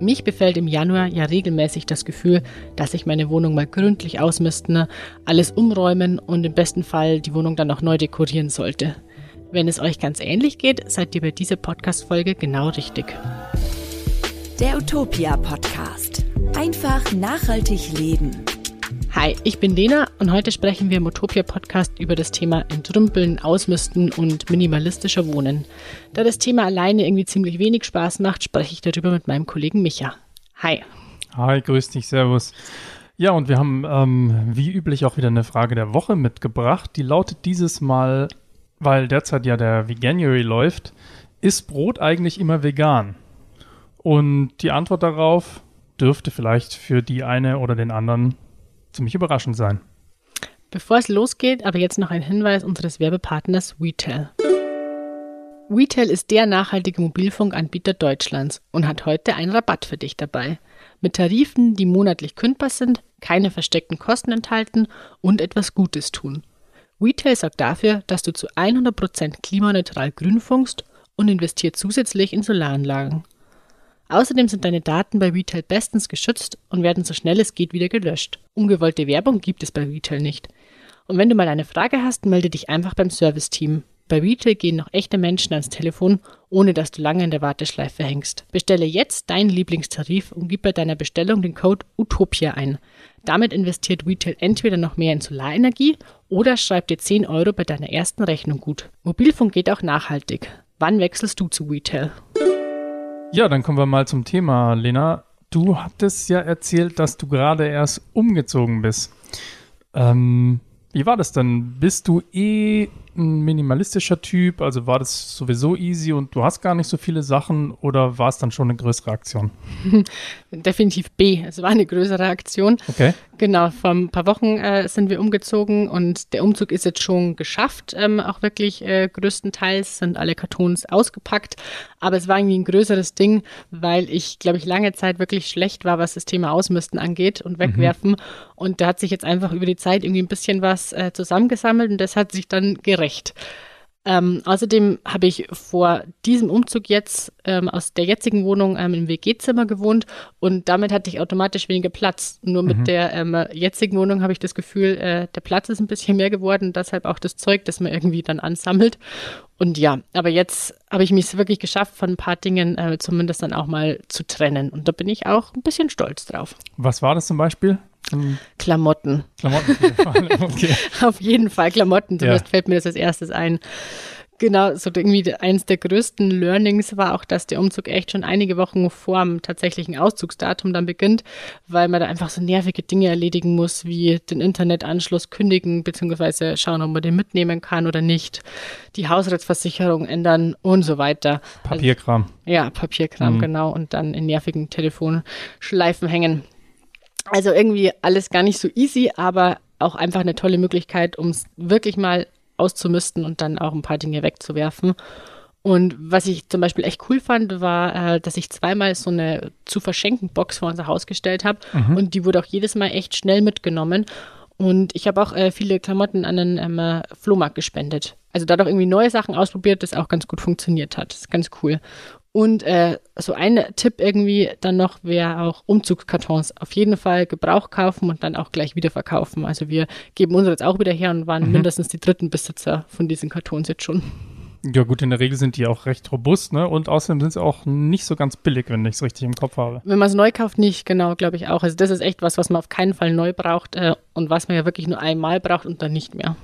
Mich befällt im Januar ja regelmäßig das Gefühl, dass ich meine Wohnung mal gründlich ausmisten, alles umräumen und im besten Fall die Wohnung dann noch neu dekorieren sollte. Wenn es euch ganz ähnlich geht, seid ihr bei dieser Podcast-Folge genau richtig. Der Utopia Podcast. Einfach nachhaltig leben. Hi, ich bin Lena und heute sprechen wir im Utopia Podcast über das Thema Entrümpeln, Ausmisten und minimalistischer Wohnen. Da das Thema alleine irgendwie ziemlich wenig Spaß macht, spreche ich darüber mit meinem Kollegen Micha. Hi. Hi, grüß dich, servus. Ja, und wir haben ähm, wie üblich auch wieder eine Frage der Woche mitgebracht. Die lautet dieses Mal, weil derzeit ja der Veganuary läuft, ist Brot eigentlich immer vegan? Und die Antwort darauf dürfte vielleicht für die eine oder den anderen ziemlich überraschend sein. Bevor es losgeht, aber jetzt noch ein Hinweis unseres Werbepartners WeTel. WeTel ist der nachhaltige Mobilfunkanbieter Deutschlands und hat heute einen Rabatt für dich dabei. Mit Tarifen, die monatlich kündbar sind, keine versteckten Kosten enthalten und etwas Gutes tun. WeTel sorgt dafür, dass du zu 100% klimaneutral grün funkst und investiert zusätzlich in Solaranlagen. Außerdem sind deine Daten bei Retail bestens geschützt und werden so schnell es geht wieder gelöscht. Ungewollte Werbung gibt es bei Retail nicht. Und wenn du mal eine Frage hast, melde dich einfach beim Serviceteam. Bei Retail gehen noch echte Menschen ans Telefon, ohne dass du lange in der Warteschleife hängst. Bestelle jetzt deinen Lieblingstarif und gib bei deiner Bestellung den Code UTOPIA ein. Damit investiert Retail entweder noch mehr in Solarenergie oder schreibt dir 10 Euro bei deiner ersten Rechnung gut. Mobilfunk geht auch nachhaltig. Wann wechselst du zu Retail? Ja, dann kommen wir mal zum Thema, Lena. Du hattest ja erzählt, dass du gerade erst umgezogen bist. Ähm, wie war das denn? Bist du eh ein minimalistischer Typ? Also war das sowieso easy und du hast gar nicht so viele Sachen oder war es dann schon eine größere Aktion? Definitiv B. Es war eine größere Aktion. Okay. Genau, vor ein paar Wochen äh, sind wir umgezogen und der Umzug ist jetzt schon geschafft. Ähm, auch wirklich äh, größtenteils sind alle Kartons ausgepackt. Aber es war irgendwie ein größeres Ding, weil ich, glaube ich, lange Zeit wirklich schlecht war, was das Thema Ausmisten angeht und wegwerfen. Mhm. Und da hat sich jetzt einfach über die Zeit irgendwie ein bisschen was äh, zusammengesammelt und das hat sich dann gerecht recht. Ähm, außerdem habe ich vor diesem Umzug jetzt ähm, aus der jetzigen Wohnung ähm, im WG-Zimmer gewohnt und damit hatte ich automatisch weniger Platz. Nur mit mhm. der ähm, jetzigen Wohnung habe ich das Gefühl, äh, der Platz ist ein bisschen mehr geworden, deshalb auch das Zeug, das man irgendwie dann ansammelt. Und ja, aber jetzt habe ich mich wirklich geschafft, von ein paar Dingen äh, zumindest dann auch mal zu trennen. Und da bin ich auch ein bisschen stolz drauf. Was war das zum Beispiel? Klamotten. Klamotten, okay. Auf jeden Fall Klamotten, zumindest ja. fällt mir das als erstes ein. Genau, so irgendwie eines der größten Learnings war auch, dass der Umzug echt schon einige Wochen vor dem tatsächlichen Auszugsdatum dann beginnt, weil man da einfach so nervige Dinge erledigen muss, wie den Internetanschluss kündigen, beziehungsweise schauen, ob man den mitnehmen kann oder nicht, die Hausratsversicherung ändern und so weiter. Papierkram. Also, ja, Papierkram, mhm. genau, und dann in nervigen Telefonschleifen hängen. Also irgendwie alles gar nicht so easy, aber auch einfach eine tolle Möglichkeit, um es wirklich mal auszumisten und dann auch ein paar Dinge wegzuwerfen. Und was ich zum Beispiel echt cool fand, war, äh, dass ich zweimal so eine zu verschenken Box vor unser Haus gestellt habe mhm. und die wurde auch jedes Mal echt schnell mitgenommen. Und ich habe auch äh, viele Klamotten an den ähm, Flohmarkt gespendet. Also da doch irgendwie neue Sachen ausprobiert, das auch ganz gut funktioniert hat. Das ist ganz cool. Und äh, so ein Tipp irgendwie dann noch wäre auch Umzugskartons. Auf jeden Fall Gebrauch kaufen und dann auch gleich wieder verkaufen. Also wir geben unsere jetzt auch wieder her und waren mhm. mindestens die dritten Besitzer von diesen Kartons jetzt schon. Ja gut, in der Regel sind die auch recht robust, ne? Und außerdem sind sie auch nicht so ganz billig, wenn ich es richtig im Kopf habe. Wenn man es neu kauft, nicht, genau, glaube ich auch. Also das ist echt was, was man auf keinen Fall neu braucht äh, und was man ja wirklich nur einmal braucht und dann nicht mehr.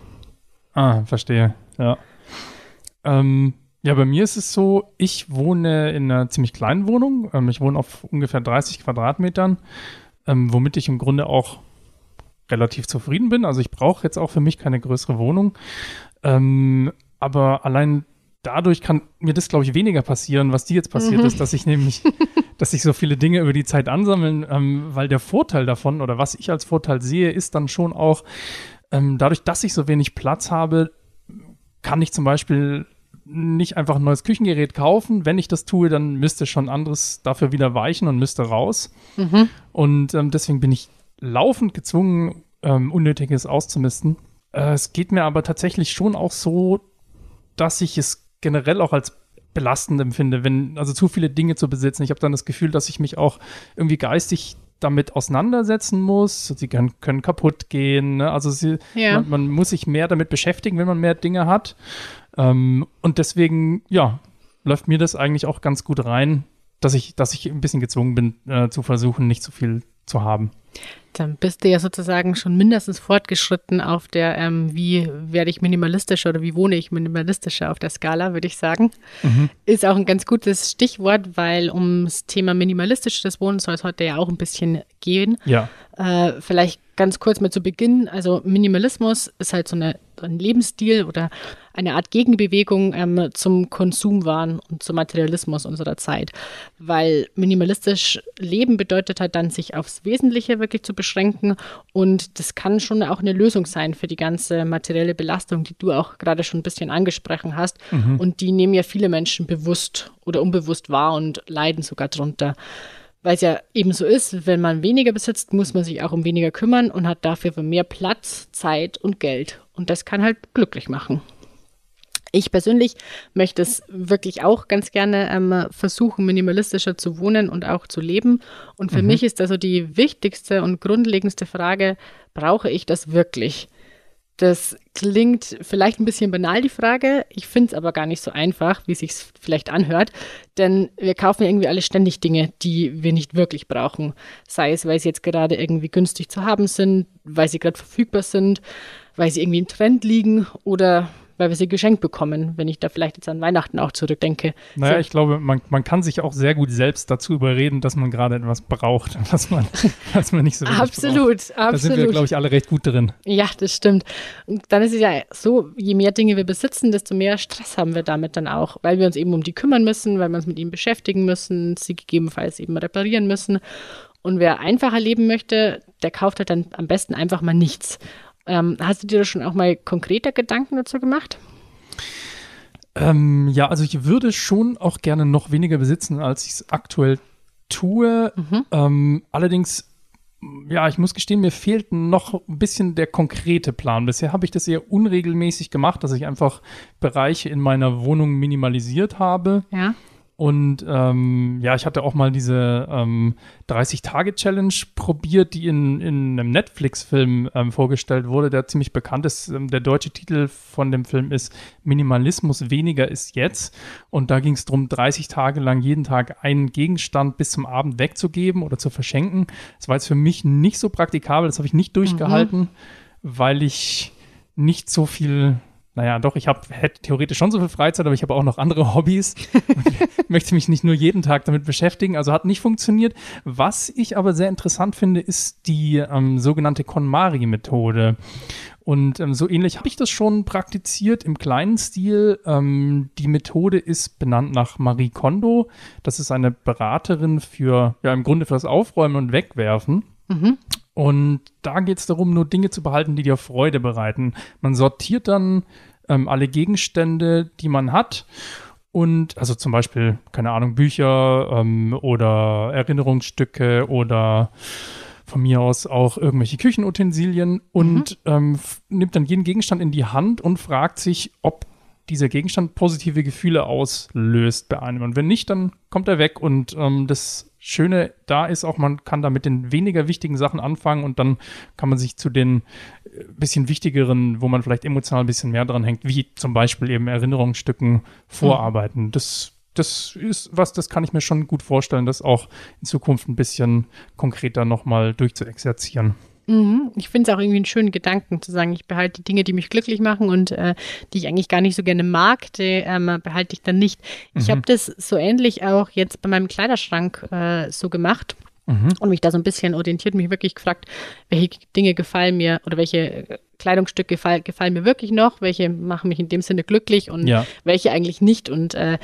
Ah, verstehe, ja. Ähm, ja, bei mir ist es so, ich wohne in einer ziemlich kleinen Wohnung. Ähm, ich wohne auf ungefähr 30 Quadratmetern, ähm, womit ich im Grunde auch relativ zufrieden bin. Also ich brauche jetzt auch für mich keine größere Wohnung. Ähm, aber allein dadurch kann mir das, glaube ich, weniger passieren, was dir jetzt passiert mhm. ist, dass ich nämlich, dass sich so viele Dinge über die Zeit ansammeln, ähm, weil der Vorteil davon oder was ich als Vorteil sehe, ist dann schon auch, ähm, dadurch, dass ich so wenig Platz habe, kann ich zum Beispiel nicht einfach ein neues Küchengerät kaufen. Wenn ich das tue, dann müsste schon anderes dafür wieder weichen und müsste raus. Mhm. Und ähm, deswegen bin ich laufend gezwungen, ähm, Unnötiges auszumisten. Äh, es geht mir aber tatsächlich schon auch so, dass ich es generell auch als belastend empfinde, wenn, also zu viele Dinge zu besitzen. Ich habe dann das Gefühl, dass ich mich auch irgendwie geistig damit auseinandersetzen muss. Sie können, können kaputt gehen. Ne? Also sie, Ja. man, man muss sich mehr damit beschäftigen, wenn man mehr Dinge hat. Ähm, und deswegen, ja, läuft mir das eigentlich auch ganz gut rein, dass ich, dass ich ein bisschen gezwungen bin, äh, zu versuchen, nicht so viel zu haben. Dann bist du ja sozusagen schon mindestens fortgeschritten auf der, ähm, wie werde ich minimalistischer oder wie wohne ich minimalistischer auf der Skala, würde ich sagen. Ist auch ein ganz gutes Stichwort, weil ums Thema minimalistisches Wohnen soll es heute ja auch ein bisschen gehen. Ja. Äh, vielleicht ganz kurz mal zu Beginn. Also Minimalismus ist halt so eine, ein Lebensstil oder eine Art Gegenbewegung ähm, zum Konsumwahn und zum Materialismus unserer Zeit. Weil minimalistisch Leben bedeutet halt dann, sich aufs Wesentliche wirklich zu beschränken. Und das kann schon auch eine Lösung sein für die ganze materielle Belastung, die du auch gerade schon ein bisschen angesprochen hast. Und die nehmen ja viele Menschen bewusst oder unbewusst wahr und leiden sogar drunter. Weil es ja eben so ist, wenn man weniger besitzt, muss man sich auch um weniger kümmern und hat dafür mehr Platz, Zeit und Geld. Und das kann halt glücklich machen. Ich persönlich möchte es wirklich auch ganz gerne ähm, versuchen, minimalistischer zu wohnen und auch zu leben. Und für mich ist also die wichtigste und grundlegendste Frage, brauche ich das wirklich? Das klingt vielleicht ein bisschen banal, die Frage. Ich finde es aber gar nicht so einfach, wie es sich vielleicht anhört. Denn wir kaufen irgendwie alle ständig Dinge, die wir nicht wirklich brauchen. Sei es, weil sie jetzt gerade irgendwie günstig zu haben sind, weil sie gerade verfügbar sind, weil sie irgendwie im Trend liegen oder weil wir sie geschenkt bekommen, wenn ich da vielleicht jetzt an Weihnachten auch zurückdenke. Naja, So- ich glaube, man, man kann sich auch sehr gut selbst dazu überreden, dass man gerade etwas braucht, was man, was man nicht so wirklich braucht. Absolut, Da sind wir, absolut. glaube ich, alle recht gut drin. Ja, das stimmt. Und dann ist es ja so, je mehr Dinge wir besitzen, desto mehr Stress haben wir damit dann auch, weil wir uns eben um die kümmern müssen, weil wir uns mit ihnen beschäftigen müssen, sie gegebenenfalls eben reparieren müssen. Und wer einfacher leben möchte, der kauft halt dann am besten einfach mal nichts. Ähm, hast du dir da schon auch mal konkreter Gedanken dazu gemacht? Ähm, ja, also ich würde schon auch gerne noch weniger besitzen, als ich es aktuell tue. Ähm, allerdings, ja, ich muss gestehen, mir fehlt noch ein bisschen der konkrete Plan. Bisher habe ich das eher unregelmäßig gemacht, dass ich einfach Bereiche in meiner Wohnung minimalisiert habe. Ja. Und ähm, ja, ich hatte auch mal diese ähm, 30-Tage-Challenge probiert, die in, in einem Netflix-Film ähm, vorgestellt wurde, der ziemlich bekannt ist. Ähm, der deutsche Titel von dem Film ist Minimalismus weniger ist jetzt. Und da ging es darum, 30 Tage lang jeden Tag einen Gegenstand bis zum Abend wegzugeben oder zu verschenken. Das war jetzt für mich nicht so praktikabel, das habe ich nicht durchgehalten, weil ich nicht so viel naja, doch, ich habe hätte theoretisch schon so viel Freizeit, aber ich habe auch noch andere Hobbys. möchte mich nicht nur jeden Tag damit beschäftigen. Also hat nicht funktioniert. Was ich aber sehr interessant finde, ist die ähm, sogenannte KonMari-Methode. Und ähm, so ähnlich habe ich das schon praktiziert im kleinen Stil. Ähm, die Methode ist benannt nach Marie Kondo. Das ist eine Beraterin für, ja, im Grunde für das Aufräumen und Wegwerfen. Und da geht es darum, nur Dinge zu behalten, die dir Freude bereiten. Man sortiert dann ähm, alle Gegenstände, die man hat. Und also zum Beispiel, keine Ahnung, Bücher ähm, oder Erinnerungsstücke oder von mir aus auch irgendwelche Küchenutensilien und ähm, f- nimmt dann jeden Gegenstand in die Hand und fragt sich, ob dieser Gegenstand positive Gefühle auslöst bei einem. Und wenn nicht, dann kommt er weg. Und ähm, das Schöne da ist auch, man kann da mit den weniger wichtigen Sachen anfangen und dann kann man sich zu den äh, bisschen wichtigeren, wo man vielleicht emotional ein bisschen mehr dran hängt, wie zum Beispiel eben Erinnerungsstücken vorarbeiten. Das, das ist was, das kann ich mir schon gut vorstellen, das auch in Zukunft ein bisschen konkreter nochmal durchzuexerzieren. Mhm. Ich finde es auch irgendwie einen schönen Gedanken zu sagen, ich behalte die Dinge, die mich glücklich machen und äh, die ich eigentlich gar nicht so gerne mag, die ähm, behalte ich dann nicht. Ich habe das so ähnlich auch jetzt bei meinem Kleiderschrank äh, so gemacht und mich da so ein bisschen orientiert, mich wirklich gefragt, welche Dinge gefallen mir oder welche äh, Kleidungsstücke gefall, gefallen mir wirklich noch, welche machen mich in dem Sinne glücklich und Ja. welche eigentlich nicht und äh,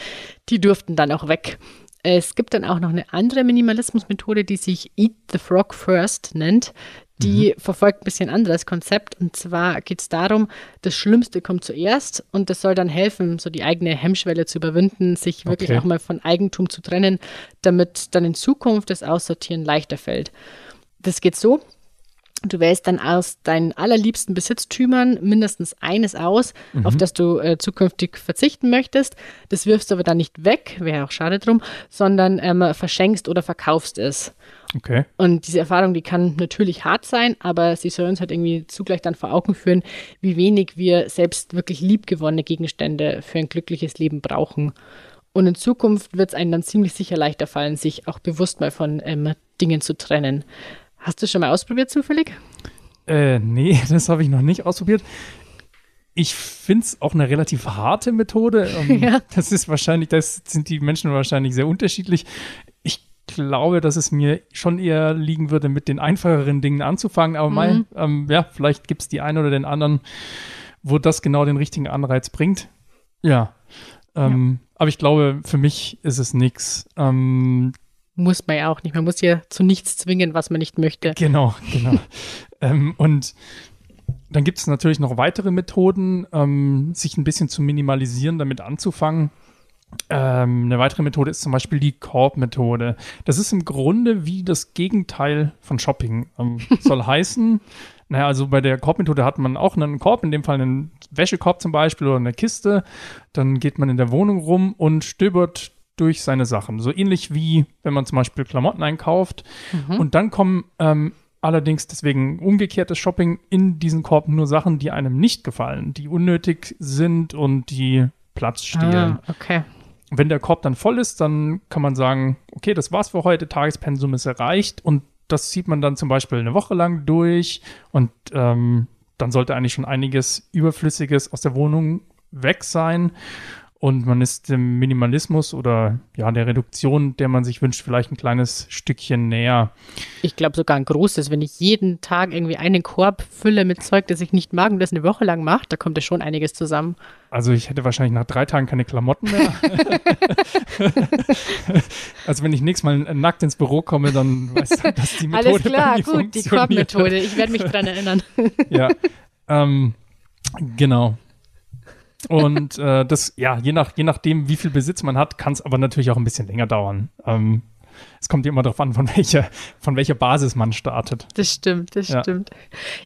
die durften dann auch weg. Es gibt dann auch noch eine andere Minimalismusmethode, die sich Eat the Frog First nennt. Die verfolgt ein bisschen anderes Konzept. Und zwar geht es darum, das Schlimmste kommt zuerst und das soll dann helfen, so die eigene Hemmschwelle zu überwinden, sich wirklich Okay. auch mal von Eigentum zu trennen, damit dann in Zukunft das Aussortieren leichter fällt. Das geht so. Du wählst dann aus deinen allerliebsten Besitztümern mindestens eines aus, Mhm. auf das du äh, zukünftig verzichten möchtest. Das wirfst du aber dann nicht weg, wäre auch schade drum, sondern ähm, verschenkst oder verkaufst es. Okay. Und diese Erfahrung, die kann natürlich hart sein, aber sie soll uns halt irgendwie zugleich dann vor Augen führen, wie wenig wir selbst wirklich liebgewonnene Gegenstände für ein glückliches Leben brauchen. Und in Zukunft wird es einem dann ziemlich sicher leichter fallen, sich auch bewusst mal von ähm, Dingen zu trennen. Hast du schon mal ausprobiert zufällig? Äh, nee, das habe ich noch nicht ausprobiert. Ich finde es auch eine relativ harte Methode. Ähm, Ja. Das ist wahrscheinlich, das sind die Menschen wahrscheinlich sehr unterschiedlich. Ich glaube, dass es mir schon eher liegen würde, mit den einfacheren Dingen anzufangen. Aber mal, ähm, ja, vielleicht gibt es die einen oder den anderen, wo das genau den richtigen Anreiz bringt. Ja. Ähm, Aber ich glaube, für mich ist es nichts. Ähm, Muss man ja auch nicht. Man muss ja zu nichts zwingen, was man nicht möchte. Genau, genau. ähm, und dann gibt es natürlich noch weitere Methoden, ähm, sich ein bisschen zu minimalisieren, damit anzufangen. Ähm, eine weitere Methode ist zum Beispiel die Korb-Methode. Das ist im Grunde wie das Gegenteil von Shopping. Ähm, soll heißen, naja, also bei der Korbmethode hat man auch einen Korb, in dem Fall einen Wäschekorb zum Beispiel oder eine Kiste. Dann geht man in der Wohnung rum und stöbert durch seine Sachen. So ähnlich wie wenn man zum Beispiel Klamotten einkauft. Und dann kommen ähm, allerdings deswegen umgekehrtes Shopping in diesen Korb nur Sachen, die einem nicht gefallen, die unnötig sind und die Platz stehlen. Ah, okay. Wenn der Korb dann voll ist, dann kann man sagen, okay, das war's für heute, Tagespensum ist erreicht und das zieht man dann zum Beispiel eine Woche lang durch und ähm, dann sollte eigentlich schon einiges Überflüssiges aus der Wohnung weg sein und man ist dem Minimalismus oder ja der Reduktion, der man sich wünscht, vielleicht ein kleines Stückchen näher. Ich glaube sogar ein großes. Wenn ich jeden Tag irgendwie einen Korb fülle mit Zeug, das ich nicht mag und das eine Woche lang macht, da kommt ja schon einiges zusammen. Also ich hätte wahrscheinlich nach drei Tagen keine Klamotten mehr. also wenn ich nächstes Mal nackt ins Büro komme, dann weiß ich, dass die Methode Alles klar, gut, die. Korbmethode. Ich werde mich dran erinnern. Ja, ähm, genau. Und äh, das, ja, je, nach, je nachdem, wie viel Besitz man hat, kann es aber natürlich auch ein bisschen länger dauern. Ähm, es kommt immer darauf an, von welcher, von welcher Basis man startet. Das stimmt, das Ja. stimmt.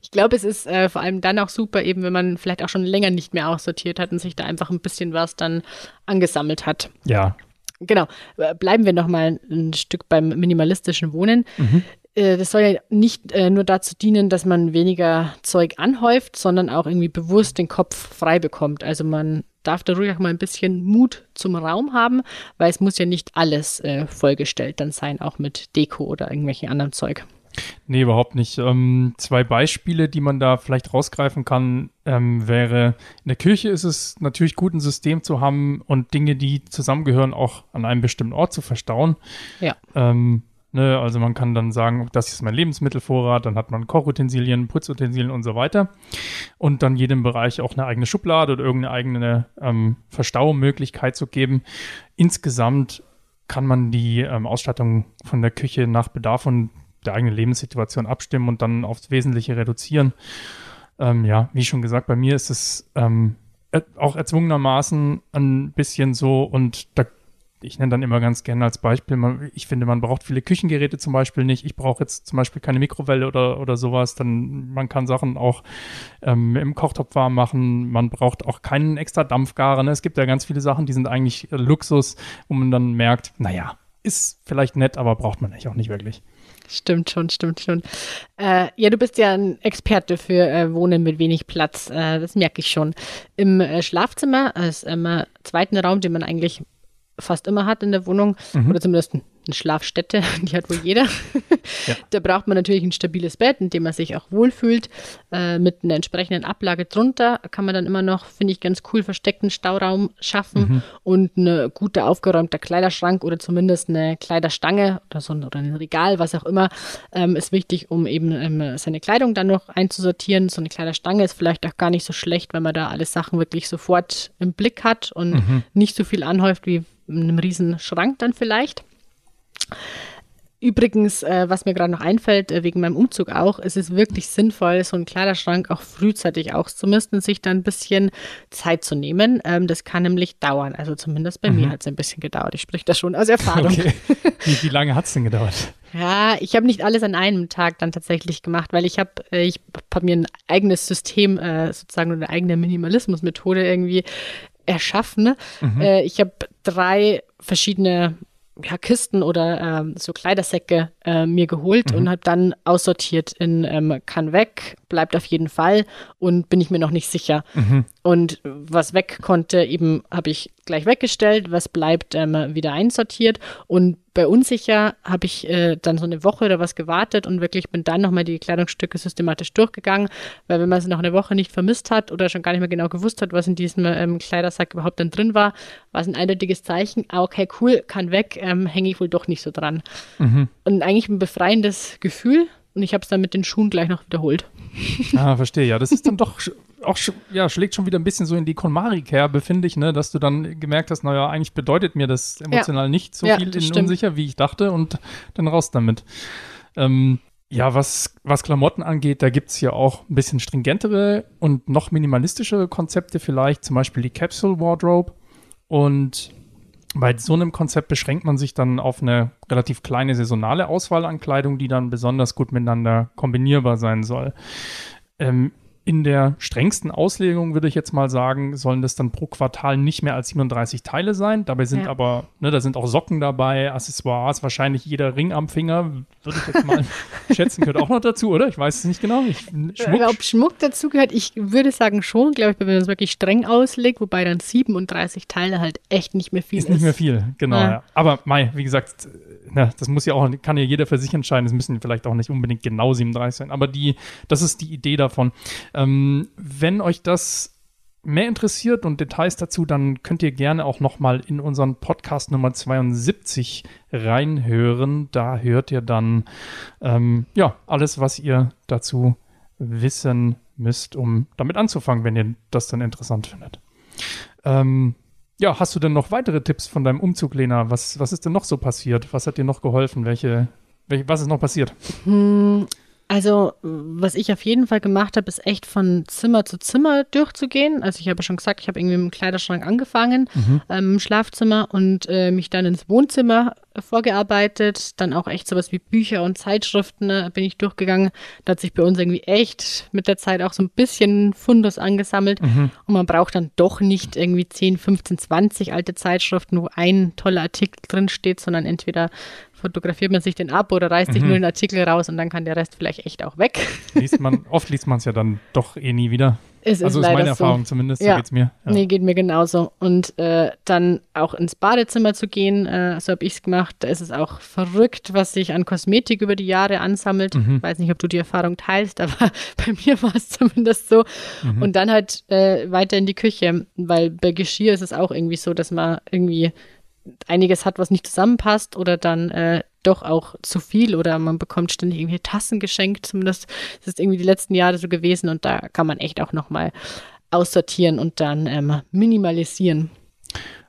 Ich glaube, es ist äh, vor allem dann auch super, eben wenn man vielleicht auch schon länger nicht mehr aussortiert hat und sich da einfach ein bisschen was dann angesammelt hat. Ja, Genau. Äh, Bleiben wir noch mal ein Stück beim minimalistischen Wohnen. Äh, Das soll ja nicht äh, nur dazu dienen, dass man weniger Zeug anhäuft, sondern auch irgendwie bewusst den Kopf frei bekommt. Also man darf da ruhig auch mal ein bisschen Mut zum Raum haben, weil es muss ja nicht alles äh, vollgestellt dann sein, auch mit Deko oder irgendwelchen anderen Zeug. Nee, überhaupt nicht. Ähm, zwei Beispiele, die man da vielleicht rausgreifen kann, ähm, wäre, in der Kirche ist es natürlich gut, ein System zu haben und Dinge, die zusammengehören, auch an einem bestimmten Ort zu verstauen. Ja. Ähm, ne, also man kann dann sagen, das ist mein Lebensmittelvorrat, dann hat man Kochutensilien, Putzutensilien und so weiter. Und dann jedem Bereich auch eine eigene Schublade oder irgendeine eigene ähm, Verstaumöglichkeit zu geben. Insgesamt kann man die ähm, Ausstattung von der Küche nach Bedarf und der eigenen Lebenssituation abstimmen und dann aufs Wesentliche reduzieren. Ähm, ja, wie schon gesagt, bei mir ist es ähm, auch erzwungenermaßen ein bisschen so und da ich nenne dann immer ganz gerne als Beispiel, man, ich finde, man braucht viele Küchengeräte zum Beispiel nicht. Ich brauche jetzt zum Beispiel keine Mikrowelle oder, oder sowas. Dann, man kann Sachen auch ähm, im Kochtopf warm machen. Man braucht auch keinen extra Dampfgarer. Ne? Es gibt ja ganz viele Sachen, die sind eigentlich äh, Luxus, wo man dann merkt, naja, ist vielleicht nett, aber braucht man eigentlich auch nicht wirklich. Stimmt schon, stimmt schon. Äh, ja, du bist ja ein Experte für äh, Wohnen mit wenig Platz. Äh, das merke ich schon. Im äh, Schlafzimmer, als zweiten Raum, den man eigentlich fast immer hat in der Wohnung, oder zumindest eine Schlafstätte, die hat wohl jeder. Ja. Da braucht man natürlich ein stabiles Bett, in dem man sich auch wohlfühlt. Äh, mit einer entsprechenden Ablage drunter kann man dann immer noch, finde ich, ganz cool versteckten Stauraum schaffen und ein guter aufgeräumter Kleiderschrank oder zumindest eine Kleiderstange oder so ein, oder ein Regal, was auch immer, ähm, ist wichtig, um eben ähm, seine Kleidung dann noch einzusortieren. So eine Kleiderstange ist vielleicht auch gar nicht so schlecht, wenn man da alle Sachen wirklich sofort im Blick hat und nicht so viel anhäuft wie einem riesen Schrank dann vielleicht. Übrigens, äh, was mir gerade noch einfällt, äh, wegen meinem Umzug auch, es ist wirklich sinnvoll, so einen Kleiderschrank auch frühzeitig auszumisten, sich da ein bisschen Zeit zu nehmen. Ähm, das kann nämlich dauern. Also zumindest bei mhm. mir hat es ein bisschen gedauert. Ich spreche das schon aus Erfahrung. Okay. Wie, wie lange hat es denn gedauert? Ja, ich habe nicht alles an einem Tag dann tatsächlich gemacht, weil ich habe äh, ich hab mir ein eigenes System, äh, sozusagen eine eigene Minimalismusmethode irgendwie erschaffen. Mhm. Äh, ich habe drei verschiedene ja, Kisten oder ähm, so Kleidersäcke äh, mir geholt mhm. und habe dann aussortiert in ähm, kann weg, bleibt auf jeden Fall und bin ich mir noch nicht sicher. Mhm. Und was weg konnte, eben habe ich gleich weggestellt, was bleibt ähm, wieder einsortiert und bei unsicher habe ich äh, dann so eine Woche oder was gewartet und wirklich bin dann nochmal die Kleidungsstücke systematisch durchgegangen, weil wenn man es noch eine Woche nicht vermisst hat oder schon gar nicht mehr genau gewusst hat, was in diesem ähm, Kleidersack überhaupt dann drin war, war es ein eindeutiges Zeichen, ah, okay, cool, kann weg, ähm, hänge ich wohl doch nicht so dran. Mhm. Und eigentlich ein befreiendes Gefühl und ich habe es dann mit den Schuhen gleich noch wiederholt. Ah, verstehe, ja, das ist dann doch auch ja, schlägt schon wieder ein bisschen so in die KonMari-Kerbe, finde ich, ne, dass du dann gemerkt hast, naja, eigentlich bedeutet mir das emotional ja. nicht so ja, viel in unsicher, wie ich dachte und dann raus damit. Ähm, ja, was, was Klamotten angeht, da gibt es ja auch ein bisschen stringentere und noch minimalistischere Konzepte vielleicht, zum Beispiel die Capsule Wardrobe. Und bei so einem Konzept beschränkt man sich dann auf eine relativ kleine saisonale Auswahl an Kleidung, die dann besonders gut miteinander kombinierbar sein soll. Ähm, in der strengsten Auslegung würde ich jetzt mal sagen, sollen das dann pro Quartal nicht mehr als 37 Teile sein. Dabei sind ja. aber, ne, da sind auch Socken dabei, Accessoires, wahrscheinlich jeder Ring am Finger, würde ich jetzt mal schätzen, gehört auch noch dazu, oder? Ich weiß es nicht genau. Ich, Schmuck. Ob Schmuck dazu gehört, ich würde sagen schon, glaube ich, wenn man es wirklich streng auslegt, wobei dann 37 Teile halt echt nicht mehr viel ist. Ist nicht mehr viel, genau. Ja. Ja. Aber Mai, wie gesagt, na, das muss ja auch, kann ja jeder für sich entscheiden. Es müssen vielleicht auch nicht unbedingt genau 37 sein. Aber die, das ist die Idee davon. Ähm, wenn euch das mehr interessiert und Details dazu, dann könnt ihr gerne auch noch mal in unseren Podcast Nummer 72 reinhören. Da hört ihr dann ähm, ja alles, was ihr dazu wissen müsst, um damit anzufangen, wenn ihr das dann interessant findet. Ähm, ja, hast du denn noch weitere Tipps von deinem Umzug, Lena? Was, was ist denn noch so passiert? Was hat dir noch geholfen? Welche, welche was ist noch passiert? Hm, also, was ich auf jeden Fall gemacht habe, ist echt von Zimmer zu Zimmer durchzugehen. Also, ich habe schon gesagt, ich habe irgendwie mit dem Kleiderschrank angefangen, mhm. ähm, im Schlafzimmer und äh, mich dann ins Wohnzimmer vorgearbeitet. Dann auch echt sowas wie Bücher und Zeitschriften ne, bin ich durchgegangen. Da hat sich bei uns irgendwie echt mit der Zeit auch so ein bisschen Fundus angesammelt. Mhm. Und man braucht dann doch nicht irgendwie 10, 15, 20 alte Zeitschriften, wo ein toller Artikel drin steht, sondern entweder fotografiert man sich den ab oder reißt mhm. sich nur den Artikel raus und dann kann der Rest vielleicht echt auch weg. Liest man, oft liest man es ja dann doch eh nie wieder. Es also ist, ist meine Erfahrung so. zumindest, ja. so geht's mir. Ja. Nee, geht mir genauso. Und äh, dann auch ins Badezimmer zu gehen, äh, so habe ich es gemacht. Da ist es auch verrückt, was sich an Kosmetik über die Jahre ansammelt. Mhm. Weiß nicht, ob du die Erfahrung teilst, aber bei mir war es zumindest so. Mhm. Und dann halt äh, weiter in die Küche, weil bei Geschirr ist es auch irgendwie so, dass man irgendwie einiges hat, was nicht zusammenpasst oder dann äh, doch auch zu viel oder man bekommt ständig irgendwie Tassen geschenkt. Zumindest ist es irgendwie die letzten Jahre so gewesen und da kann man echt auch nochmal aussortieren und dann ähm, minimalisieren.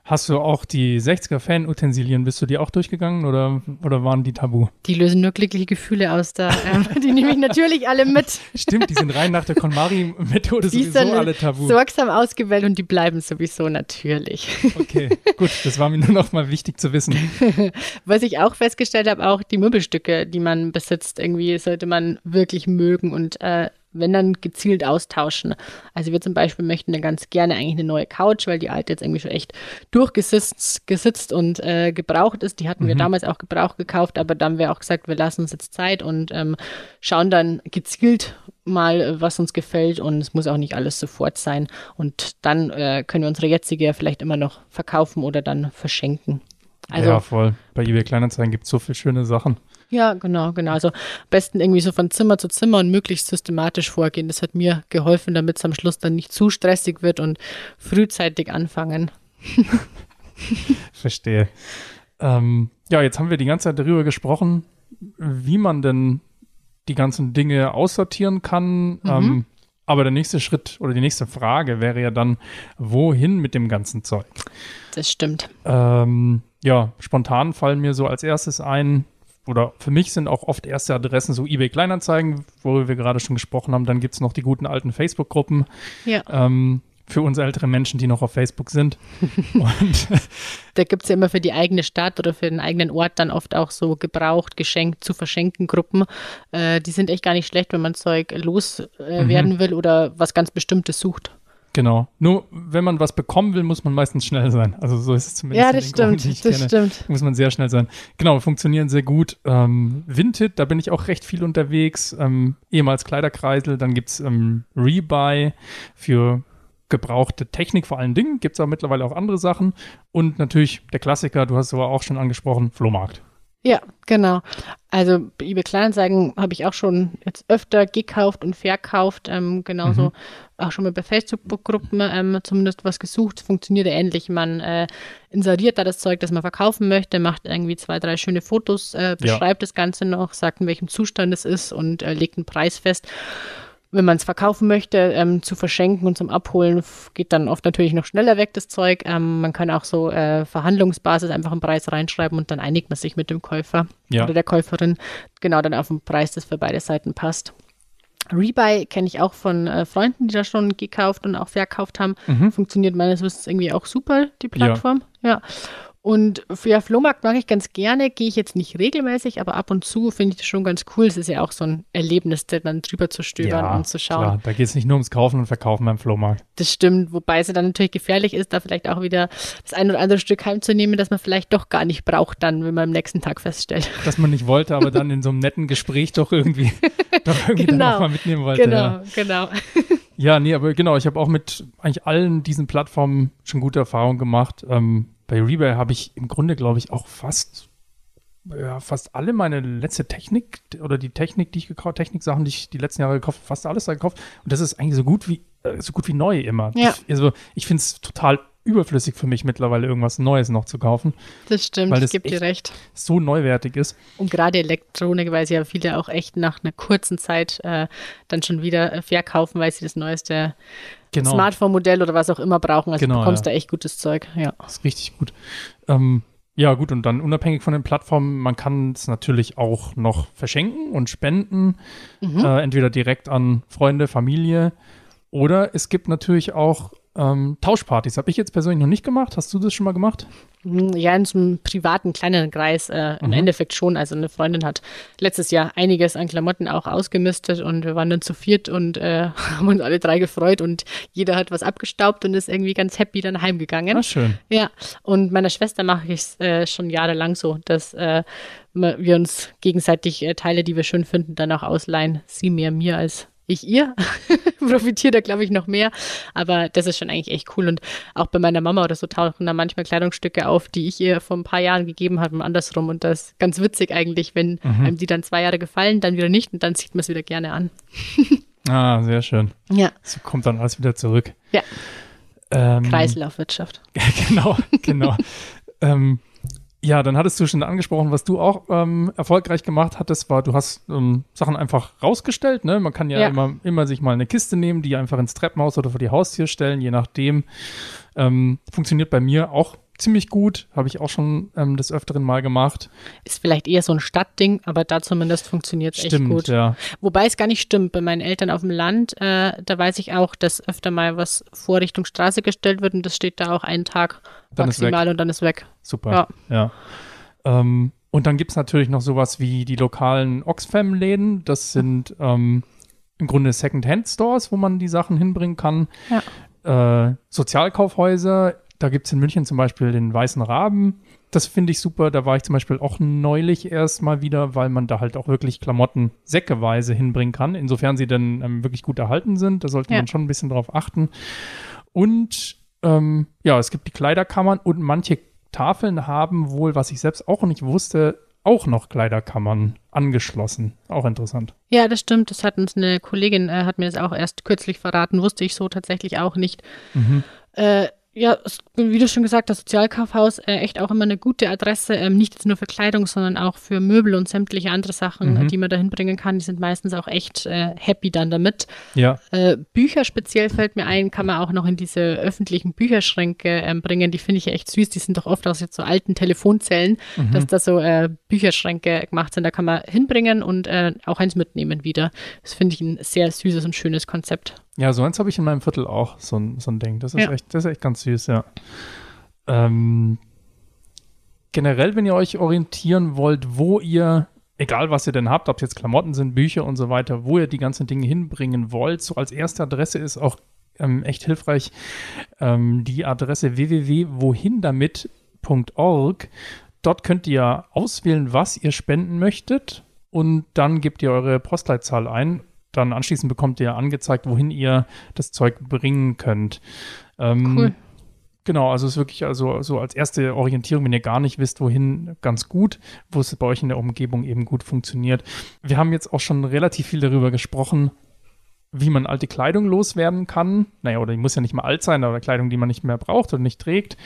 Hast du auch die 60er-Fan-Utensilien, bist du die auch durchgegangen oder, oder waren die tabu? Die lösen nur glückliche Gefühle aus da. Ähm, die nehme ich natürlich alle mit. Stimmt, die sind rein nach der KonMari-Methode sowieso alle tabu. sorgsam ausgewählt und die bleiben sowieso natürlich. Okay, gut, das war mir nur noch mal wichtig zu wissen. Was ich auch festgestellt habe, auch die Möbelstücke, die man besitzt, irgendwie sollte man wirklich mögen und äh, wenn dann gezielt austauschen. Also wir zum Beispiel möchten dann ganz gerne eigentlich eine neue Couch, weil die alte jetzt irgendwie schon echt durchgesitzt gesitzt und äh, gebraucht ist. Die hatten mhm. wir damals auch gebraucht gekauft, aber dann haben wir auch gesagt, wir lassen uns jetzt Zeit und ähm, schauen dann gezielt mal, was uns gefällt und es muss auch nicht alles sofort sein. Und dann äh, können wir unsere jetzige ja vielleicht immer noch verkaufen oder dann verschenken. Also, ja, voll. Bei eBay Kleinanzeigen gibt es so viele schöne Sachen. Ja, genau, genau. Also am besten irgendwie so von Zimmer zu Zimmer und möglichst systematisch vorgehen. Das hat mir geholfen, damit es am Schluss dann nicht zu stressig wird und frühzeitig anfangen. Verstehe. Ähm, ja, jetzt haben wir die ganze Zeit darüber gesprochen, wie man denn die ganzen Dinge aussortieren kann. Mhm. Ähm, aber der nächste Schritt oder die nächste Frage wäre ja dann, wohin mit dem ganzen Zeug? Das stimmt. Ähm, ja, spontan fallen mir so als erstes ein, oder für mich sind auch oft erste Adressen so eBay Kleinanzeigen, worüber wir gerade schon gesprochen haben. Dann gibt es noch die guten alten Facebook-Gruppen. Ja. Ähm, für uns ältere Menschen, die noch auf Facebook sind. Da gibt es ja immer für die eigene Stadt oder für den eigenen Ort dann oft auch so gebraucht, geschenkt, zu verschenken Gruppen. Äh, die sind echt gar nicht schlecht, wenn man Zeug loswerden äh, werden will oder was ganz Bestimmtes sucht. Genau. Nur wenn man was bekommen will, muss man meistens schnell sein. Also so ist es zumindest. Ja, in das stimmt. ich Das kenne. stimmt. Muss man sehr schnell sein. Genau, funktionieren sehr gut. Ähm, Vinted, da bin ich auch recht viel unterwegs. Ähm, ehemals Kleiderkreisel, dann gibt es ähm, Rebuy für gebrauchte Technik vor allen Dingen. Gibt es aber mittlerweile auch andere Sachen. Und natürlich der Klassiker, du hast es aber auch schon angesprochen, Flohmarkt. Ja, genau. Also eBay Kleinanzeigen habe ich auch schon jetzt öfter gekauft und verkauft. Ähm, genauso Mhm. auch schon mal bei Facebook-Gruppen ähm, zumindest was gesucht. Funktioniert ja ähnlich. Man äh, inseriert da das Zeug, das man verkaufen möchte, macht irgendwie zwei, drei schöne Fotos, äh, beschreibt das Ganze noch, sagt, in welchem Zustand es ist und äh, legt einen Preis fest. Wenn man es verkaufen möchte, ähm, zu verschenken und zum Abholen, geht dann oft natürlich noch schneller weg, das Zeug. Ähm, man kann auch so äh, Verhandlungsbasis einfach einen Preis reinschreiben und dann einigt man sich mit dem Käufer Ja. oder der Käuferin genau dann auf den Preis, das für beide Seiten passt. Rebuy kenne ich auch von äh, Freunden, die da schon gekauft und auch verkauft haben. Mhm. Funktioniert meines Wissens irgendwie auch super, die Plattform. Ja. Und für ja, Flohmarkt mag ich ganz gerne, gehe ich jetzt nicht regelmäßig, aber ab und zu finde ich das schon ganz cool. Es ist ja auch so ein Erlebnis, da dann drüber zu stöbern und zu schauen. Klar, da geht es nicht nur ums Kaufen und Verkaufen beim Flohmarkt. Das stimmt, wobei es ja dann natürlich gefährlich ist, da vielleicht auch wieder das ein oder andere Stück heimzunehmen, das man vielleicht doch gar nicht braucht, dann, wenn man am nächsten Tag feststellt. Dass man nicht wollte, aber dann in so einem netten Gespräch doch irgendwie, doch irgendwie dann Genau. noch mal mitnehmen wollte. genau, Ja. genau. Ja, nee, aber genau, ich habe auch mit eigentlich allen diesen Plattformen schon gute Erfahrungen gemacht. Ähm, bei Rebuy habe ich im Grunde, glaube ich, auch fast, ja, fast alle meine letzte Technik oder die Technik, die ich gekauft, Techniksachen, die ich die letzten Jahre gekauft, habe, fast alles da gekauft. Und das ist eigentlich so gut wie, äh, so gut wie neu immer. Ja. Ich, also ich finde es total überflüssig für mich mittlerweile irgendwas Neues noch zu kaufen, Das stimmt, Weil ich das gebe dir echt- recht. so neuwertig ist. Und gerade Elektronik, weil sie ja viele auch echt nach einer kurzen Zeit äh, dann schon wieder äh, verkaufen, weil sie das neueste Genau. Smartphone-Modell oder was auch immer brauchen. Also Genau, du bekommst ja. da echt gutes Zeug. Ja. Das ist richtig gut. Ähm, ja, gut, und dann unabhängig von den Plattformen, man kann es natürlich auch noch verschenken und spenden, äh, entweder direkt an Freunde, Familie oder es gibt natürlich auch ähm, Tauschpartys. Habe ich jetzt persönlich noch nicht gemacht. Hast du das schon mal gemacht? Hm, Ja, in so einem privaten, kleineren Kreis äh, im Endeffekt schon. Also eine Freundin hat letztes Jahr einiges an Klamotten auch ausgemistet und wir waren dann zu viert und äh, haben uns alle drei gefreut und jeder hat was abgestaubt und ist irgendwie ganz happy dann heimgegangen. Ah, schön. Ja, und meiner Schwester mache ich es äh, schon jahrelang so, dass äh, wir uns gegenseitig äh, Teile, die wir schön finden, dann auch ausleihen. Sie mehr mir als ich ihr. Profitiert da, glaube ich, noch mehr. Aber das ist schon eigentlich echt cool. Und auch bei meiner Mama oder so tauchen da manchmal Kleidungsstücke auf, die ich ihr vor ein paar Jahren gegeben habe und andersrum. Und das ist ganz witzig eigentlich, wenn einem die dann zwei Jahre gefallen, dann wieder nicht und dann zieht man es wieder gerne an. Ah, sehr schön. Ja, So kommt dann alles wieder zurück. Ja. Ähm, Kreislaufwirtschaft. genau, genau. ähm, ja, dann hattest du schon angesprochen, was du auch ähm, erfolgreich gemacht hattest, war, du hast ähm, Sachen einfach rausgestellt. Ne? Man kann ja, Ja. Immer, immer sich mal eine Kiste nehmen, die einfach ins Treppenhaus oder vor die Haustür stellen, je nachdem. Ähm, funktioniert bei mir auch ziemlich gut, habe ich auch schon ähm, des Öfteren mal gemacht. Ist vielleicht eher so ein Stadtding, aber da zumindest funktioniert es echt gut. ja. Wobei es gar nicht stimmt. Bei meinen Eltern auf dem Land, äh, da weiß ich auch, dass öfter mal was vor Richtung Straße gestellt wird und das steht da auch einen Tag Dann maximal und dann ist weg. Super. Ja. Ähm, und dann gibt es natürlich noch sowas wie die lokalen Oxfam-Läden. Das sind ähm, im Grunde Second-Hand-Stores, wo man die Sachen hinbringen kann. Äh, Sozialkaufhäuser, da gibt es in München zum Beispiel den Weißen Raben. Das finde ich super. Da war ich zum Beispiel auch neulich erst mal wieder, weil man da halt auch wirklich Klamotten säckeweise hinbringen kann. Insofern sie dann ähm, wirklich gut erhalten sind. Da sollte Ja. man schon ein bisschen drauf achten. Und ähm, ja, es gibt die Kleiderkammern und manche Tafeln haben wohl, was ich selbst auch nicht wusste, auch noch Kleiderkammern angeschlossen. Auch interessant. Ja, das stimmt. Das hat uns eine Kollegin, äh, hat mir das auch erst kürzlich verraten, wusste ich so tatsächlich auch nicht. Mhm. Äh, ja, wie du schon gesagt hast, Sozialkaufhaus äh, echt auch immer eine gute Adresse, ähm, nicht jetzt nur für Kleidung, sondern auch für Möbel und sämtliche andere Sachen, mhm. die man da hinbringen kann. Die sind meistens auch echt äh, happy dann damit. Ja. Äh, Bücher speziell fällt mir ein, kann man auch noch in diese öffentlichen Bücherschränke ähm, bringen. Die finde ich echt süß. Die sind doch oft aus jetzt so alten Telefonzellen, mhm. dass da so äh, Bücherschränke gemacht sind. Da kann man hinbringen und äh, auch eins mitnehmen wieder. Das finde ich ein sehr süßes und schönes Konzept. Ja, so eins habe ich in meinem Viertel auch, so ein, so ein Ding. Das ist, ja. echt, das ist echt ganz süß, ja. Ähm, generell, wenn ihr euch orientieren wollt, wo ihr, egal was ihr denn habt, ob es jetzt Klamotten sind, Bücher und so weiter, wo ihr die ganzen Dinge hinbringen wollt, so als erste Adresse ist auch ähm, echt hilfreich ähm, die Adresse www.wohindamit.org. Dort könnt ihr auswählen, was ihr spenden möchtet und dann gebt ihr eure Postleitzahl ein dann anschließend bekommt ihr angezeigt, wohin ihr das Zeug bringen könnt. Ähm, cool. Genau, also es ist wirklich also so als erste Orientierung, wenn ihr gar nicht wisst, wohin, ganz gut, wo es bei euch in der Umgebung eben gut funktioniert. Wir haben jetzt auch schon relativ viel darüber gesprochen, wie man alte Kleidung loswerden kann. Naja, oder die muss ja nicht mal alt sein, aber Kleidung, die man nicht mehr braucht oder nicht trägt.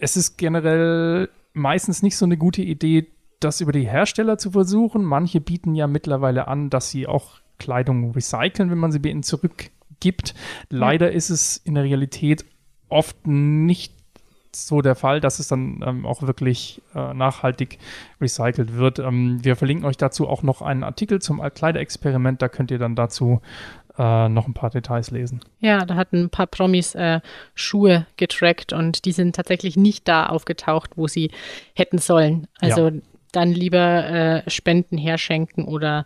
Es ist generell meistens nicht so eine gute Idee, das über die Hersteller zu versuchen. Manche bieten ja mittlerweile an, dass sie auch Kleidung recyceln, wenn man sie bei ihnen zurückgibt. Leider ja. ist es in der Realität oft nicht so der Fall, dass es dann ähm, auch wirklich äh, nachhaltig recycelt wird. Ähm, wir verlinken euch dazu auch noch einen Artikel zum Altkleiderexperiment. Da könnt ihr dann dazu äh, noch ein paar Details lesen. Ja, da hatten ein paar Promis äh, Schuhe getrackt und die sind tatsächlich nicht da aufgetaucht, wo sie hätten sollen. Also ja. dann lieber äh, Spenden herschenken oder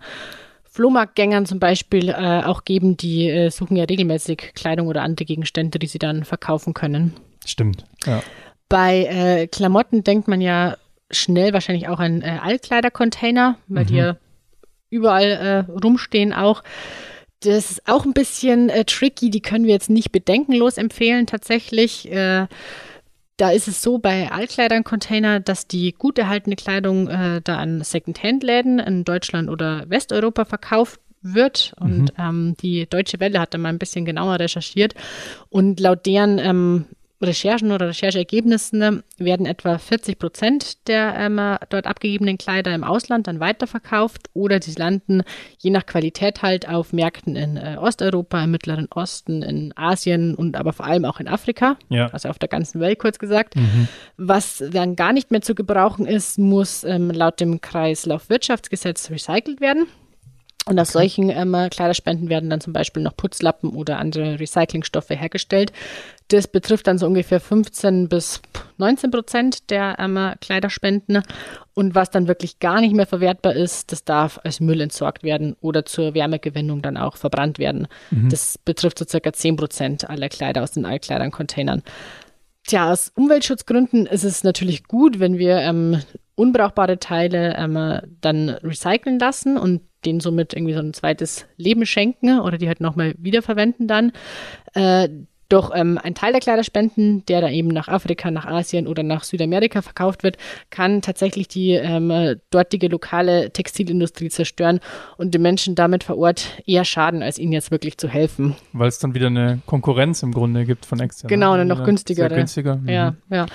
Flohmarktgängern zum Beispiel äh, auch geben, die äh, suchen ja regelmäßig Kleidung oder andere Gegenstände, die sie dann verkaufen können. Stimmt, ja. Bei äh, Klamotten denkt man ja schnell wahrscheinlich auch an äh, Altkleidercontainer, weil mhm. die ja überall äh, rumstehen auch. Das ist auch ein bisschen äh, tricky, die können wir jetzt nicht bedenkenlos empfehlen tatsächlich. Da ist es so bei Altkleidern-Container, dass die gut erhaltene Kleidung äh, da an Second-Hand-Läden in Deutschland oder Westeuropa verkauft wird. Und mhm. ähm, die Deutsche Welle hat da mal ein bisschen genauer recherchiert. Und laut deren ähm, Recherchen oder Rechercheergebnissen werden etwa 40 Prozent der ähm, dort abgegebenen Kleider im Ausland dann weiterverkauft oder sie landen je nach Qualität halt auf Märkten in äh, Osteuropa, im Mittleren Osten, in Asien und aber vor allem auch in Afrika, ja. also auf der ganzen Welt kurz gesagt. Mhm. Was dann gar nicht mehr zu gebrauchen ist, muss ähm, laut dem Kreislaufwirtschaftsgesetz recycelt werden. Und aus solchen ähm, Kleiderspenden werden dann zum Beispiel noch Putzlappen oder andere Recyclingstoffe hergestellt. Das betrifft dann so ungefähr 15 bis 19 Prozent der ähm, Kleiderspenden. Und was dann wirklich gar nicht mehr verwertbar ist, das darf als Müll entsorgt werden oder zur Wärmegewinnung dann auch verbrannt werden. Mhm. Das betrifft so circa 10 Prozent aller Kleider aus den Altkleidern-Containern. Tja, aus Umweltschutzgründen ist es natürlich gut, wenn wir ähm, unbrauchbare Teile ähm, dann recyceln lassen und denen somit irgendwie so ein zweites Leben schenken oder die halt nochmal wiederverwenden dann. Äh, doch ähm, ein Teil der Kleiderspenden, der da eben nach Afrika, nach Asien oder nach Südamerika verkauft wird, kann tatsächlich die ähm, dortige lokale Textilindustrie zerstören und den Menschen damit vor Ort eher schaden, als ihnen jetzt wirklich zu helfen. Weil es dann wieder eine Konkurrenz im Grunde gibt von externen. Genau, eine noch günstigere. günstiger. Mhm. Ja, ja.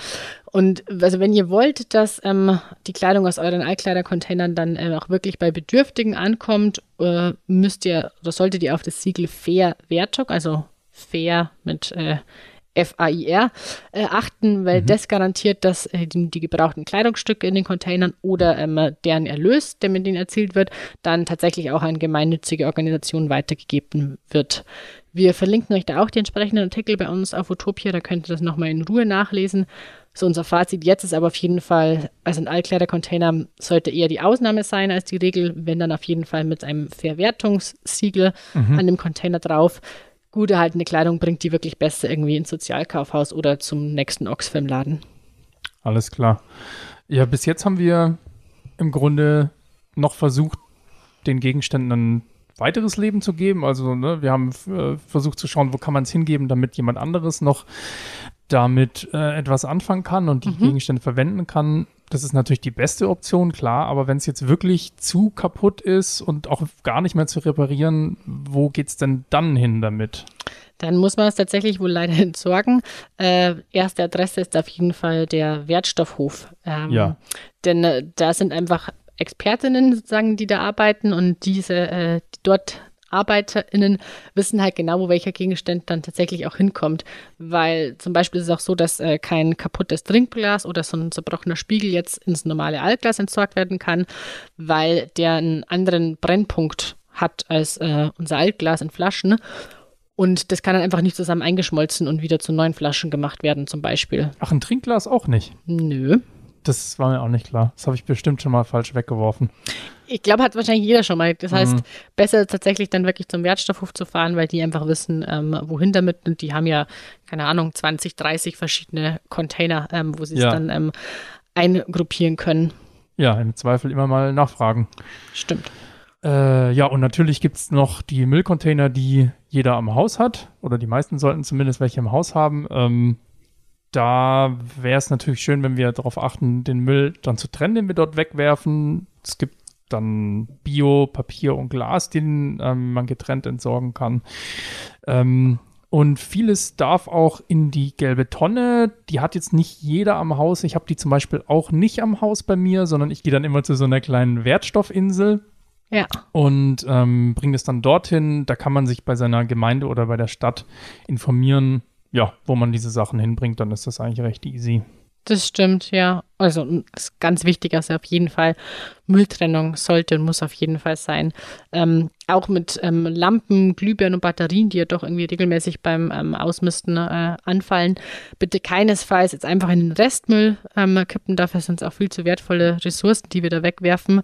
Und also wenn ihr wollt, dass ähm, die Kleidung aus euren Altkleidercontainern dann äh, auch wirklich bei Bedürftigen ankommt, äh, müsst ihr oder solltet ihr auf das Siegel Fair Wertung, also fair mit äh, FAIR äh, achten, weil mhm. das garantiert, dass äh, die, die, gebrauchten Kleidungsstücke in den Containern oder ähm, deren Erlös, der mit denen erzielt wird, dann tatsächlich auch an gemeinnützige Organisationen weitergegeben wird. Wir verlinken euch da auch die entsprechenden Artikel bei uns auf Utopia, da könnt ihr das nochmal in Ruhe nachlesen. So unser Fazit jetzt ist aber auf jeden Fall, also ein Altkleidercontainer sollte eher die Ausnahme sein als die Regel, wenn dann auf jeden Fall mit einem Verwertungssiegel mhm. an dem Container drauf gut erhaltene Kleidung bringt die wirklich besser irgendwie ins Sozialkaufhaus oder zum nächsten Oxfam-Laden. Alles klar. Ja, bis jetzt haben wir im Grunde noch versucht, den Gegenständen ein weiteres Leben zu geben. Also ne, wir haben äh, versucht zu schauen, wo kann man es hingeben, damit jemand anderes noch damit äh, etwas anfangen kann und die mhm. Gegenstände verwenden kann. Das ist natürlich die beste Option, klar, aber wenn es jetzt wirklich zu kaputt ist und auch gar nicht mehr zu reparieren, wo geht es denn dann hin damit? Dann muss man es tatsächlich wohl leider entsorgen. Äh, erste Adresse ist auf jeden Fall der Wertstoffhof. Ähm, Ja. Denn äh, da sind einfach Expertinnen sozusagen, die da arbeiten und diese äh, dort ArbeiterInnen wissen halt genau, wo welcher Gegenstand dann tatsächlich auch hinkommt. Weil zum Beispiel ist es auch so, dass äh, kein kaputtes Trinkglas oder so ein zerbrochener Spiegel jetzt ins normale Altglas entsorgt werden kann, weil der einen anderen Brennpunkt hat als äh, unser Altglas in Flaschen. Und das kann dann einfach nicht zusammen eingeschmolzen und wieder zu neuen Flaschen gemacht werden, zum Beispiel. Ach, ein Trinkglas auch nicht. Nö. Das war mir auch nicht klar. Das habe ich bestimmt schon mal falsch weggeworfen. Ich glaube, hat wahrscheinlich jeder schon mal. Das heißt, Mhm. besser tatsächlich dann wirklich zum Wertstoffhof zu fahren, weil die einfach wissen, ähm, wohin damit. Und die haben ja, keine Ahnung, 20, 30 verschiedene Container, ähm, wo sie es Ja. dann ähm, eingruppieren können. Ja, im Zweifel immer mal nachfragen. Stimmt. Äh, ja, und natürlich gibt es noch die Müllcontainer, die jeder am Haus hat. Oder die meisten sollten zumindest welche im Haus haben. Ähm, da wäre es natürlich schön, wenn wir darauf achten, den Müll dann zu trennen, den wir dort wegwerfen. Es gibt dann Bio, Papier und Glas, den ähm, man getrennt entsorgen kann. Ähm, und vieles darf auch in die gelbe Tonne. Die hat jetzt nicht jeder am Haus. Ich habe die zum Beispiel auch nicht am Haus bei mir, sondern ich gehe dann immer zu so einer kleinen Wertstoffinsel Ja. und ähm, bringt es dann dorthin. Da kann man sich bei seiner Gemeinde oder bei der Stadt informieren, ja, wo man diese Sachen hinbringt. Dann ist das eigentlich recht easy. Das stimmt, ja. Also ist ganz wichtig, also auf jeden Fall Mülltrennung sollte und muss auf jeden Fall sein. Ähm, auch mit ähm, Lampen, Glühbirnen und Batterien, die ja doch irgendwie regelmäßig beim ähm, Ausmisten äh, anfallen, bitte keinesfalls jetzt einfach in den Restmüll ähm, kippen. Dafür sind es auch viel zu wertvolle Ressourcen, die wir da wegwerfen.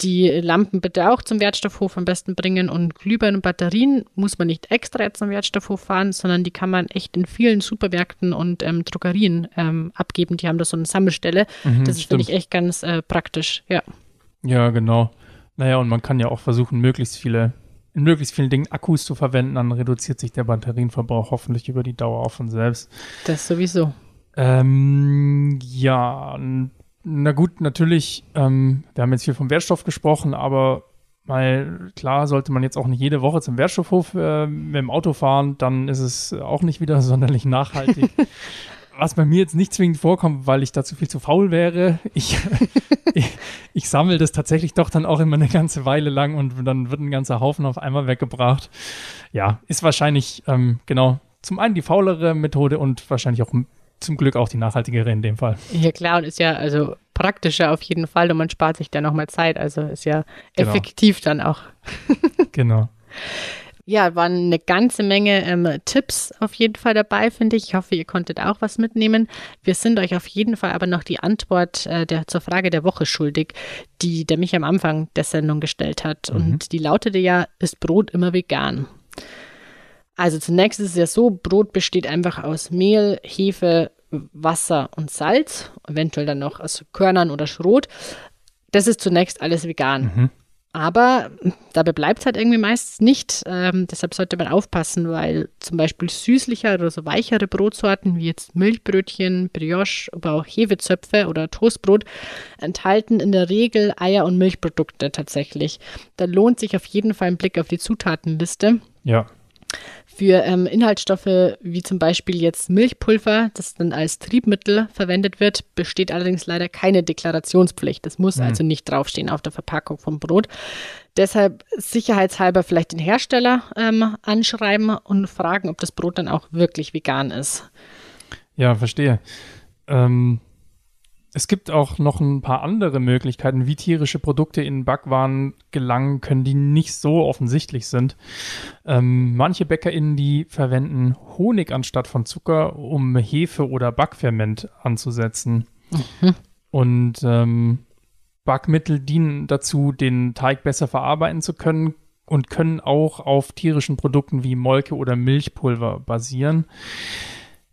Die Lampen bitte auch zum Wertstoffhof am besten bringen und Glühbirnen und Batterien muss man nicht extra jetzt zum Wertstoffhof fahren, sondern die kann man echt in vielen Supermärkten und ähm, Drogerien ähm, abgeben. Die haben da so eine Sammelstelle. Mhm, das finde ich, echt ganz äh, praktisch. Ja. Ja, genau. Naja, und man kann ja auch versuchen, möglichst viele, in möglichst vielen Dingen Akkus zu verwenden. Dann reduziert sich der Batterienverbrauch hoffentlich über die Dauer auch von selbst. Das sowieso. Ähm, ja, na gut, natürlich, ähm, wir haben jetzt viel vom Wertstoff gesprochen, aber mal klar sollte man jetzt auch nicht jede Woche zum Wertstoffhof äh, mit dem Auto fahren, dann ist es auch nicht wieder sonderlich nachhaltig. Was bei mir jetzt nicht zwingend vorkommt, weil ich dazu viel zu faul wäre. Ich, ich, ich sammle das tatsächlich doch dann auch immer eine ganze Weile lang und dann wird ein ganzer Haufen auf einmal weggebracht. Ja, ist wahrscheinlich, ähm, genau, zum einen die faulere Methode und wahrscheinlich auch zum Glück auch die nachhaltigere in dem Fall. Ja, klar, und ist ja also praktischer auf jeden Fall und man spart sich dann nochmal Zeit. Also ist ja Genau. effektiv dann auch. Genau. Ja, waren eine ganze Menge ähm, Tipps auf jeden Fall dabei, finde ich. Ich hoffe, ihr konntet auch was mitnehmen. Wir sind euch auf jeden Fall aber noch die Antwort äh, der, zur Frage der Woche schuldig, die der mich am Anfang der Sendung gestellt hat. Und die lautete ja, ist Brot immer vegan? Also zunächst ist es ja so, Brot besteht einfach aus Mehl, Hefe, Wasser und Salz, eventuell dann noch aus Körnern oder Schrot. Das ist zunächst alles vegan. Aber dabei bleibt es halt irgendwie meistens nicht. Ähm, deshalb sollte man aufpassen, weil zum Beispiel süßlichere oder so weichere Brotsorten wie jetzt Milchbrötchen, Brioche, aber auch Hefezöpfe oder Toastbrot enthalten in der Regel Eier und Milchprodukte tatsächlich. Da lohnt sich auf jeden Fall ein Blick auf die Zutatenliste. Ja. Für ähm, Inhaltsstoffe wie zum Beispiel jetzt Milchpulver, das dann als Triebmittel verwendet wird, besteht allerdings leider keine Deklarationspflicht. Das muss also nicht draufstehen auf der Verpackung vom Brot. Deshalb sicherheitshalber vielleicht den Hersteller ähm, anschreiben und fragen, ob das Brot dann auch wirklich vegan ist. Ja, verstehe. Ähm, es gibt auch noch ein paar andere Möglichkeiten, wie tierische Produkte in Backwaren gelangen können, die nicht so offensichtlich sind. Ähm, manche BäckerInnen, die verwenden Honig anstatt von Zucker, um Hefe oder Backferment anzusetzen. Und ähm, Backmittel dienen dazu, den Teig besser verarbeiten zu können und können auch auf tierischen Produkten wie Molke oder Milchpulver basieren.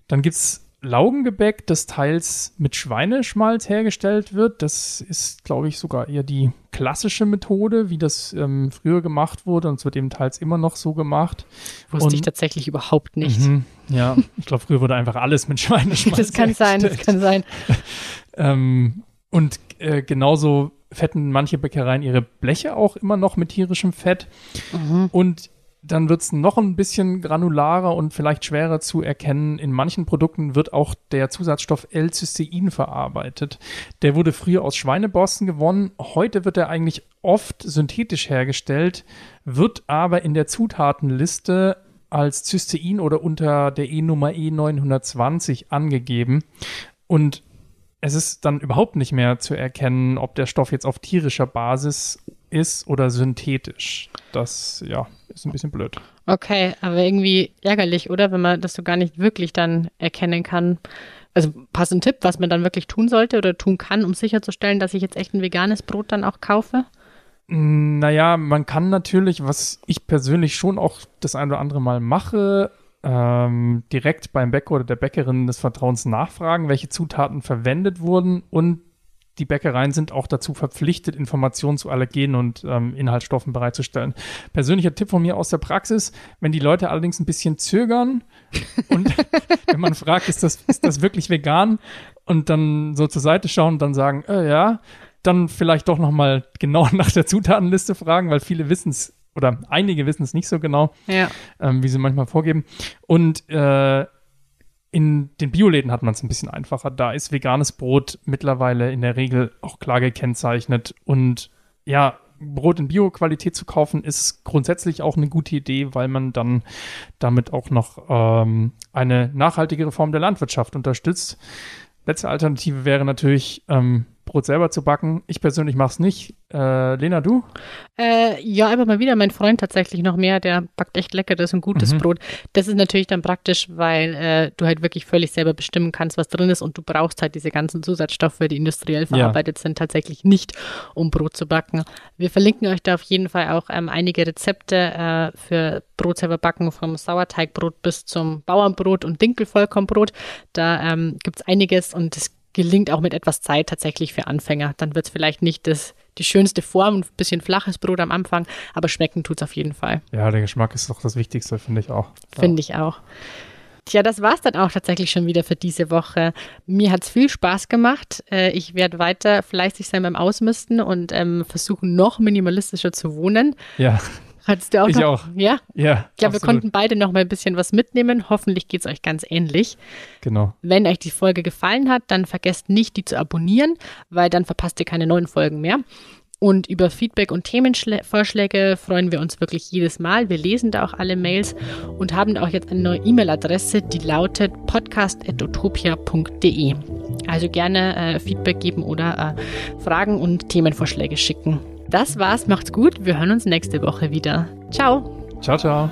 Dann gibt es Laugengebäck, das teils mit Schweineschmalz hergestellt wird. Das ist, glaube ich, sogar eher die klassische Methode, wie das ähm, früher gemacht wurde. Und es wird eben teils immer noch so gemacht. Wusste Und- ich tatsächlich überhaupt nicht. Mhm, ja, ich glaube, früher wurde einfach alles mit Schweineschmalz Das kann sein, das kann sein. Ähm, und äh, genauso fetten manche Bäckereien ihre Bleche auch immer noch mit tierischem Fett. Und dann wird es noch ein bisschen granularer und vielleicht schwerer zu erkennen. In manchen Produkten wird auch der Zusatzstoff L-Cystein verarbeitet. Der wurde früher aus Schweineborsten gewonnen. Heute wird er eigentlich oft synthetisch hergestellt, wird aber in der Zutatenliste als Cystein oder unter der E-Nummer E920 angegeben. Und es ist dann überhaupt nicht mehr zu erkennen, ob der Stoff jetzt auf tierischer Basis ist oder synthetisch. Das, ja, ist ein bisschen blöd. Okay, aber irgendwie ärgerlich, oder? Wenn man das so gar nicht wirklich dann erkennen kann. Also passt ein Tipp, was man dann wirklich tun sollte oder tun kann, um sicherzustellen, dass ich jetzt echt ein veganes Brot dann auch kaufe? Naja, man kann natürlich, was ich persönlich schon auch das ein oder andere Mal mache, ähm, direkt beim Bäcker oder der Bäckerin des Vertrauens nachfragen, welche Zutaten verwendet wurden und die Bäckereien sind auch dazu verpflichtet, Informationen zu Allergenen und ähm, Inhaltsstoffen bereitzustellen. Persönlicher Tipp von mir aus der Praxis, wenn die Leute allerdings ein bisschen zögern und wenn man fragt, ist das, ist das wirklich vegan und dann so zur Seite schauen und dann sagen, äh, ja, dann vielleicht doch nochmal genau nach der Zutatenliste fragen, weil viele wissen es oder einige wissen es nicht so genau, Ja. ähm, wie sie manchmal vorgeben. Und äh, in den Bioläden hat man es ein bisschen einfacher. Da ist veganes Brot mittlerweile in der Regel auch klar gekennzeichnet. Und ja, Brot in Bio-Qualität zu kaufen, ist grundsätzlich auch eine gute Idee, weil man dann damit auch noch ähm, eine nachhaltigere Form der Landwirtschaft unterstützt. Letzte Alternative wäre natürlich, ähm, Brot selber zu backen. Ich persönlich mache es nicht. Äh, Lena, du? Äh, ja, aber mal wieder mein Freund tatsächlich noch mehr, der backt echt leckeres und gutes Mhm. Brot. Das ist natürlich dann praktisch, weil äh, du halt wirklich völlig selber bestimmen kannst, was drin ist und du brauchst halt diese ganzen Zusatzstoffe, die industriell verarbeitet sind, tatsächlich nicht, um Brot zu backen. Wir verlinken euch da auf jeden Fall auch ähm, einige Rezepte äh, für Brot selber backen, vom Sauerteigbrot bis zum Bauernbrot und Dinkelvollkornbrot. Da ähm, gibt es einiges und es gelingt auch mit etwas Zeit tatsächlich für Anfänger. Dann wird es vielleicht nicht das, die schönste Form, ein bisschen flaches Brot am Anfang, aber schmecken tut es auf jeden Fall. Ja, der Geschmack ist doch das Wichtigste, finde ich auch. Finde ich auch. Tja, das war's dann auch tatsächlich schon wieder für diese Woche. Mir hat's viel Spaß gemacht. Äh, ich werde weiter fleißig sein beim Ausmisten und ähm, versuchen, noch minimalistischer zu wohnen. Ja, Hattest du auch Ich noch? auch. Ja, ja. ich glaube, wir konnten beide noch mal ein bisschen was mitnehmen. Hoffentlich geht's euch ganz ähnlich. Genau. Wenn euch die Folge gefallen hat, dann vergesst nicht, die zu abonnieren, weil dann verpasst ihr keine neuen Folgen mehr. Und über Feedback und Themenvorschläge freuen wir uns wirklich jedes Mal. Wir lesen da auch alle Mails und haben auch jetzt eine neue E-Mail-Adresse, die lautet podcast.utopia.de. Also gerne äh, Feedback geben oder äh, Fragen und Themenvorschläge schicken. Das war's, macht's gut. Wir hören uns nächste Woche wieder. Ciao. Ciao, ciao.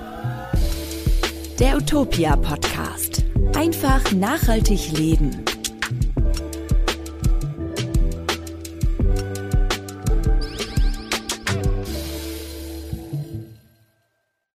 Der Utopia Podcast. Einfach nachhaltig leben.